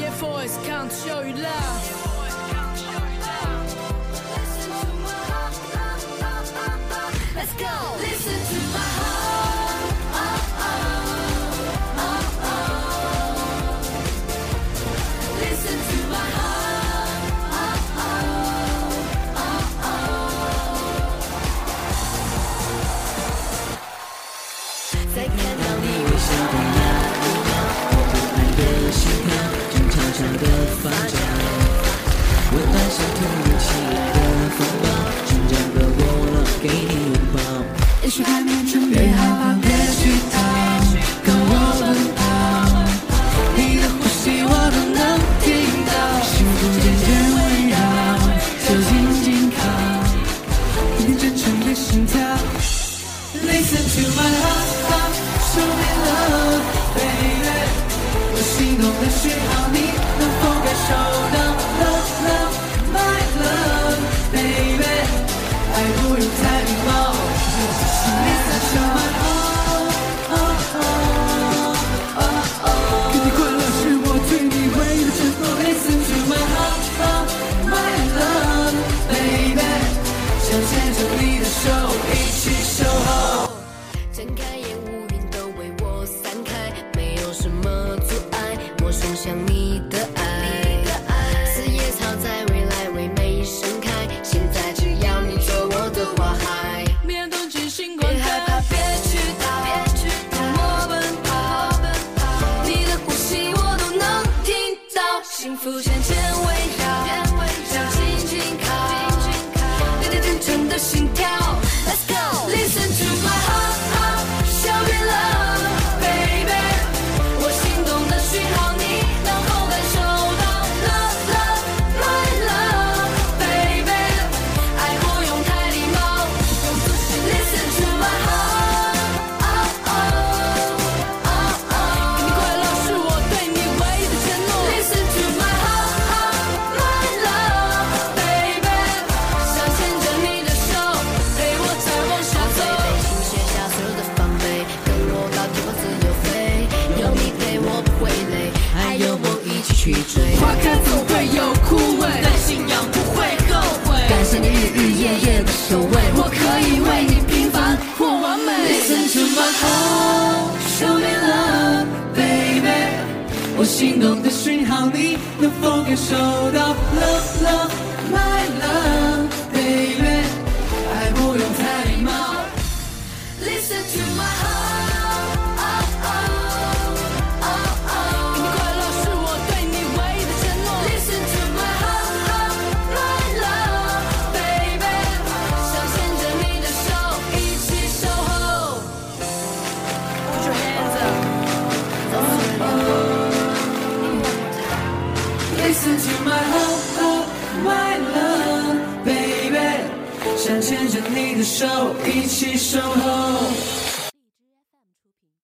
TFBOYS can't show you love. Let's go. Listen to my heart. Listen to my heart, show me love, baby。我心动的讯号，你能否感受到？Love, love, my love, baby。爱不用太礼貌，Listen to my heart, oh, oh, oh, oh。给你快乐是我对你唯一的承诺。Listen to my heart, oh, my love, baby。想牵着你的手一起，想你去追。花开总会有枯萎，但信仰不会后悔。感谢你日日夜夜的守卫，我可以为你平凡或完美。Listen to my heart, show me love, baby。我心动的讯号，你能否感受到？Love, love, my love, baby。爱不用太礼貌。Listen to Listen to my heart, my love, baby。想牵着你的手，一起守候。